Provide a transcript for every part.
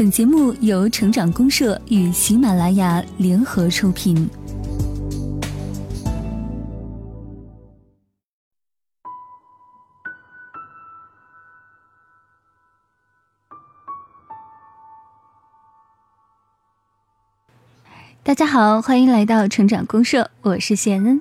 本节目由成长公社与喜马拉雅联合出品。大家好，欢迎来到成长公社，我是谢恩。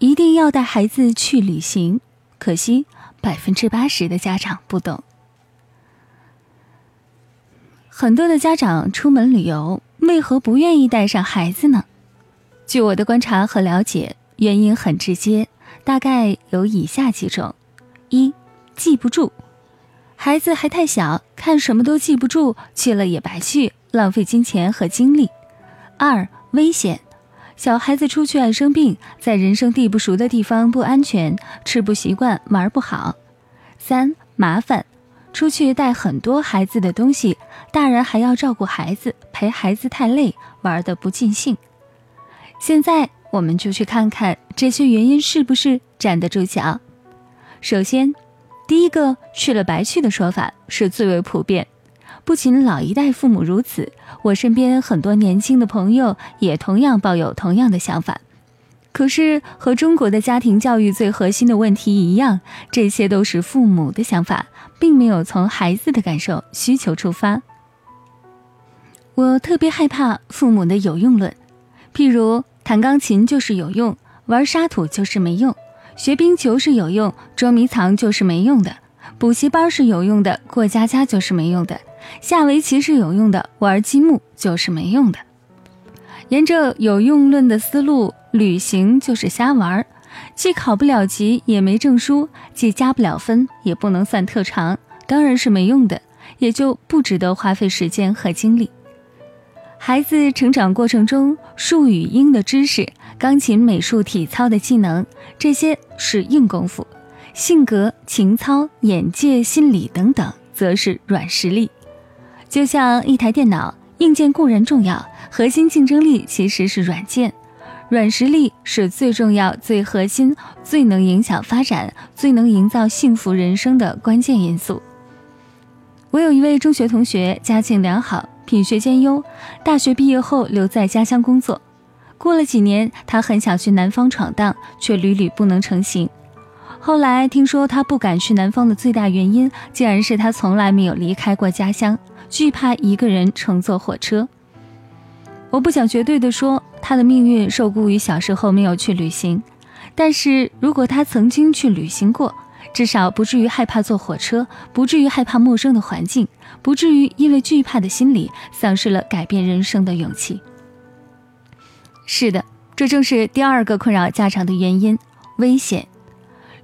一定要带孩子去旅行，可惜百分之八十的家长不懂。很多的家长出门旅游，为何不愿意带上孩子呢？据我的观察和了解，原因很直接，大概有以下几种：一、记不住，孩子还太小，看什么都记不住，去了也白去，浪费金钱和精力；二、危险，小孩子出去爱生病，在人生地不熟的地方不安全，吃不习惯，玩不好；三、麻烦。出去带很多孩子的东西，大人还要照顾孩子，陪孩子太累，玩的不尽兴。现在我们就去看看这些原因是不是站得住脚。首先，第一个去了白去的说法是最为普遍，不仅老一代父母如此，我身边很多年轻的朋友也同样抱有同样的想法。可是和中国的家庭教育最核心的问题一样，这些都是父母的想法。并没有从孩子的感受需求出发。我特别害怕父母的有用论，譬如弹钢琴就是有用，玩沙土就是没用；学冰球是有用，捉迷藏就是没用的；补习班是有用的，过家家就是没用的；下围棋是有用的，玩积木就是没用的。沿着有用论的思路，旅行就是瞎玩儿。既考不了级，也没证书；既加不了分，也不能算特长，当然是没用的，也就不值得花费时间和精力。孩子成长过程中，数语音的知识、钢琴、美术、体操的技能，这些是硬功夫；性格、情操、眼界、心理等等，则是软实力。就像一台电脑，硬件固然重要，核心竞争力其实是软件。软实力是最重要、最核心、最能影响发展、最能营造幸福人生的关键因素。我有一位中学同学，家境良好，品学兼优，大学毕业后留在家乡工作。过了几年，他很想去南方闯荡，却屡屡不能成行。后来听说他不敢去南方的最大原因，竟然是他从来没有离开过家乡，惧怕一个人乘坐火车。我不想绝对的说他的命运受雇于小时候没有去旅行，但是如果他曾经去旅行过，至少不至于害怕坐火车，不至于害怕陌生的环境，不至于因为惧怕的心理丧失了改变人生的勇气。是的，这正是第二个困扰家长的原因：危险。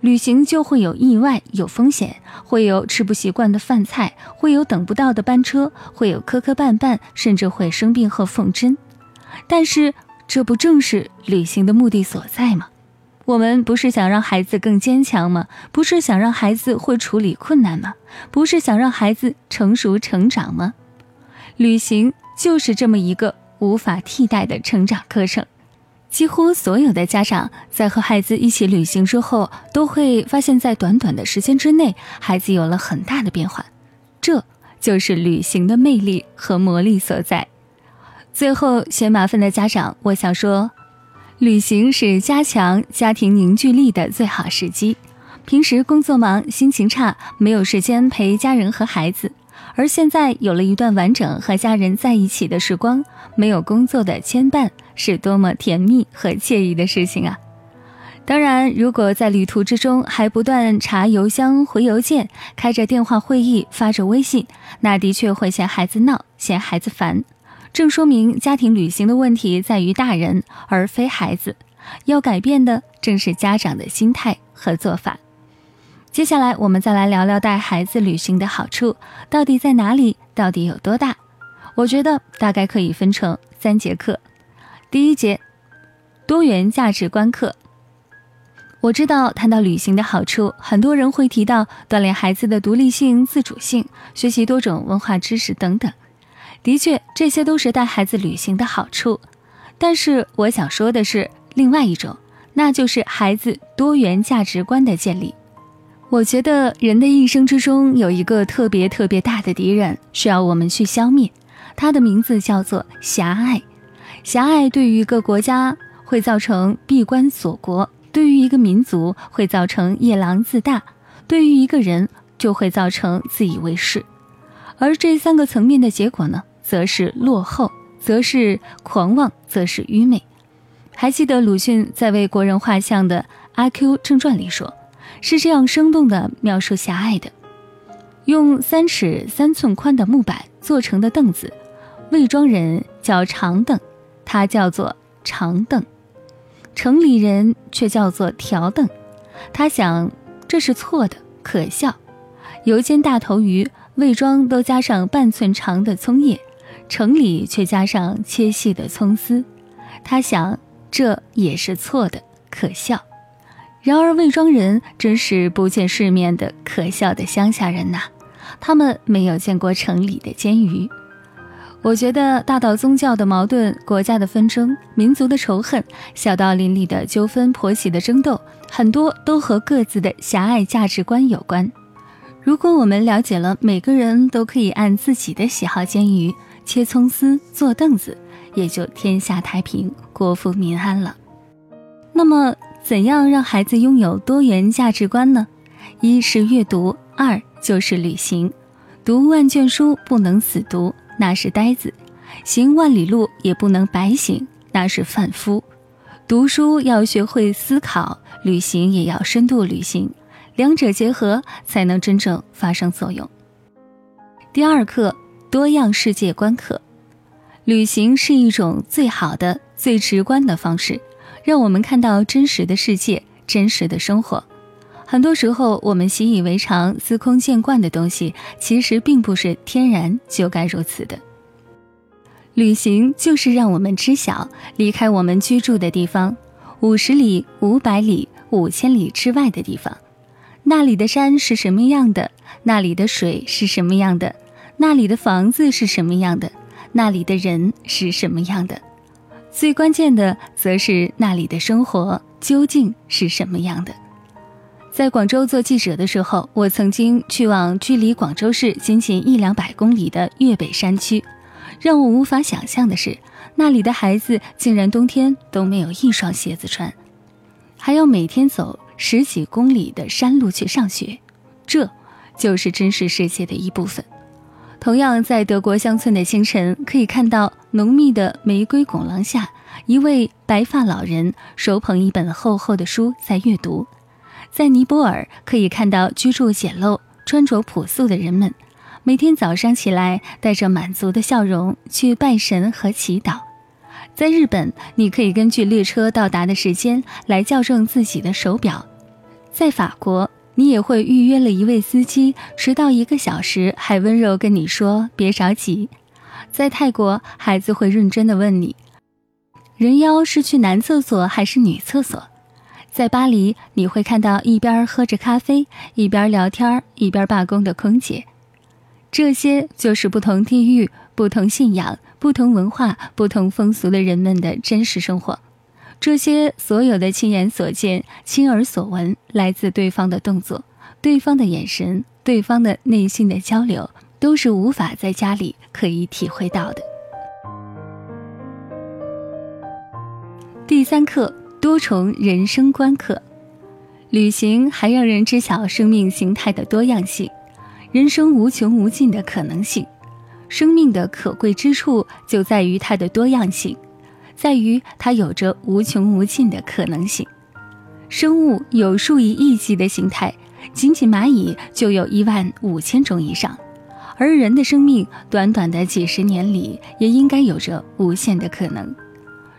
旅行就会有意外，有风险，会有吃不习惯的饭菜，会有等不到的班车，会有磕磕绊绊，甚至会生病和缝针。但是，这不正是旅行的目的所在吗？我们不是想让孩子更坚强吗？不是想让孩子会处理困难吗？不是想让孩子成熟成长吗？旅行就是这么一个无法替代的成长课程。几乎所有的家长在和孩子一起旅行之后，都会发现，在短短的时间之内，孩子有了很大的变化。这就是旅行的魅力和魔力所在。最后，嫌麻烦的家长，我想说，旅行是加强家庭凝聚力的最好时机。平时工作忙，心情差，没有时间陪家人和孩子。而现在有了一段完整和家人在一起的时光，没有工作的牵绊，是多么甜蜜和惬意的事情啊！当然，如果在旅途之中还不断查邮箱、回邮件、开着电话会议、发着微信，那的确会嫌孩子闹、嫌孩子烦。正说明家庭旅行的问题在于大人而非孩子，要改变的正是家长的心态和做法。接下来，我们再来聊聊带孩子旅行的好处到底在哪里，到底有多大？我觉得大概可以分成三节课。第一节，多元价值观课。我知道谈到旅行的好处，很多人会提到锻炼孩子的独立性、自主性，学习多种文化知识等等。的确，这些都是带孩子旅行的好处。但是，我想说的是另外一种，那就是孩子多元价值观的建立。我觉得人的一生之中有一个特别特别大的敌人，需要我们去消灭，它的名字叫做狭隘。狭隘对于一个国家会造成闭关锁国，对于一个民族会造成夜郎自大，对于一个人就会造成自以为是。而这三个层面的结果呢，则是落后，则是狂妄，则是愚昧。还记得鲁迅在为国人画像的《阿 Q 正传》里说，是这样生动地描述狭隘的：用三尺三寸宽的木板做成的凳子，魏庄人叫长凳。它叫做长凳，城里人却叫做条凳。他想这是错的，可笑。油煎大头鱼，魏庄都加上半寸长的葱叶，城里却加上切细的葱丝。他想这也是错的，可笑。然而魏庄人真是不见世面的可笑的乡下人呐，他们没有见过城里的煎鱼。我觉得大到宗教的矛盾、国家的纷争、民族的仇恨，小到邻里的纠纷、婆媳的争斗，很多都和各自的狭隘价值观有关。如果我们了解了每个人都可以按自己的喜好煎鱼、切葱丝、坐凳子，也就天下太平、国富民安了。那么，怎样让孩子拥有多元价值观呢？一是阅读，二就是旅行。读万卷书不能死读。那是呆子，行万里路也不能白行，那是贩夫。读书要学会思考，旅行也要深度旅行，两者结合才能真正发生作用。第二课，多样世界观课。旅行是一种最好的、最直观的方式，让我们看到真实的世界、真实的生活。很多时候，我们习以为常、司空见惯的东西，其实并不是天然就该如此的。旅行就是让我们知晓，离开我们居住的地方，五十里、五百里、五千里之外的地方，那里的山是什么样的？那里的水是什么样的？那里的房子是什么样的？那里的人是什么样的？最关键的，则是那里的生活究竟是什么样的？在广州做记者的时候，我曾经去往距离广州市仅仅一两百公里的粤北山区。让我无法想象的是，那里的孩子竟然冬天都没有一双鞋子穿，还要每天走十几公里的山路去上学。这就是真实世界的一部分。同样，在德国乡村的清晨，可以看到浓密的玫瑰拱廊下，一位白发老人手捧一本厚厚的书在阅读。在尼泊尔，可以看到居住简陋、穿着朴素的人们，每天早上起来带着满足的笑容去拜神和祈祷。在日本，你可以根据列车到达的时间来校正自己的手表。在法国，你也会预约了一位司机，迟到一个小时还温柔跟你说别着急。在泰国，孩子会认真的问你：人妖是去男厕所还是女厕所？在巴黎，你会看到一边喝着咖啡、一边聊天、一边罢工的空姐。这些就是不同地域、不同信仰、不同文化、不同风俗的人们的真实生活。这些所有的亲眼所见、亲耳所闻，来自对方的动作、对方的眼神、对方的内心的交流，都是无法在家里可以体会到的。第三课。多重人生观课，旅行还让人知晓生命形态的多样性，人生无穷无尽的可能性。生命的可贵之处就在于它的多样性，在于它有着无穷无尽的可能性。生物有数以亿计的形态，仅仅蚂蚁就有一万五千种以上，而人的生命短短的几十年里，也应该有着无限的可能。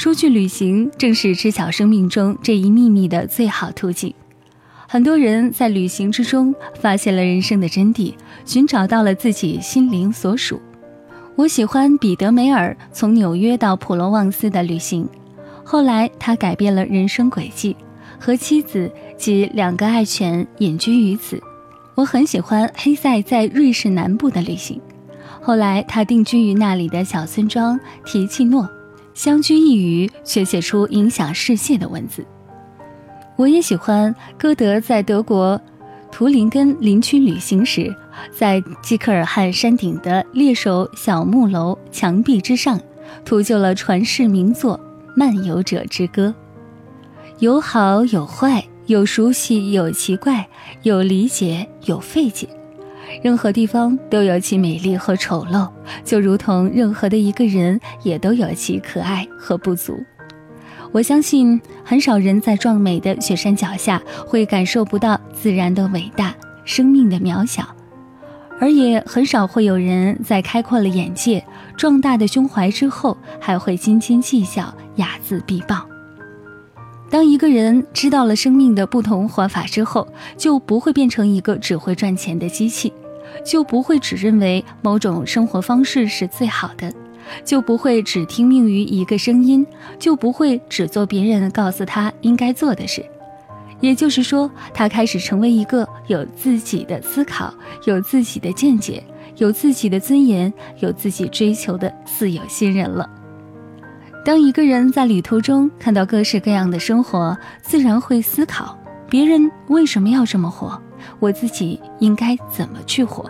出去旅行正是知晓生命中这一秘密的最好途径。很多人在旅行之中发现了人生的真谛，寻找到了自己心灵所属。我喜欢彼得梅尔从纽约到普罗旺斯的旅行，后来他改变了人生轨迹，和妻子及两个爱犬隐居于此。我很喜欢黑塞在瑞士南部的旅行，后来他定居于那里的小村庄提契诺。相居一隅，却写出影响世界的文字。我也喜欢歌德在德国图林根林区旅行时，在基克尔汗山顶的猎手小木楼墙壁之上，涂就了传世名作《漫游者之歌》。有好有坏，有熟悉有奇怪，有理解有费解。任何地方都有其美丽和丑陋，就如同任何的一个人也都有其可爱和不足。我相信，很少人在壮美的雪山脚下会感受不到自然的伟大、生命的渺小，而也很少会有人在开阔了眼界、壮大的胸怀之后，还会斤斤计较、睚眦必报。当一个人知道了生命的不同活法之后，就不会变成一个只会赚钱的机器，就不会只认为某种生活方式是最好的。就不会只听命于一个声音，就不会只做别人告诉他应该做的事。也就是说，他开始成为一个有自己的思考、有自己的见解、有自己的尊严、有自己追求的自由新人了。当一个人在旅途中看到各式各样的生活，自然会思考：别人为什么要这么活？我自己应该怎么去活？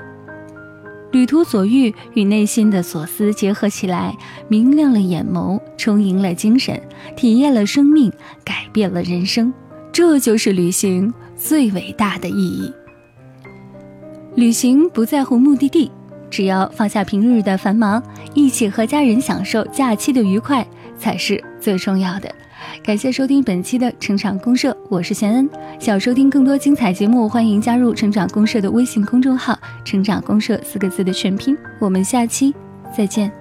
旅途所遇与内心的所思结合起来，明亮了眼眸，充盈了精神，体验了生命，改变了人生。这就是旅行最伟大的意义。旅行不在乎目的地，只要放下平日的繁忙，一起和家人享受假期的愉快，才是最重要的。感谢收听本期的成长公社，我是贤恩。想收听更多精彩节目，欢迎加入成长公社的微信公众号“成长公社”四个字的全拼。我们下期再见。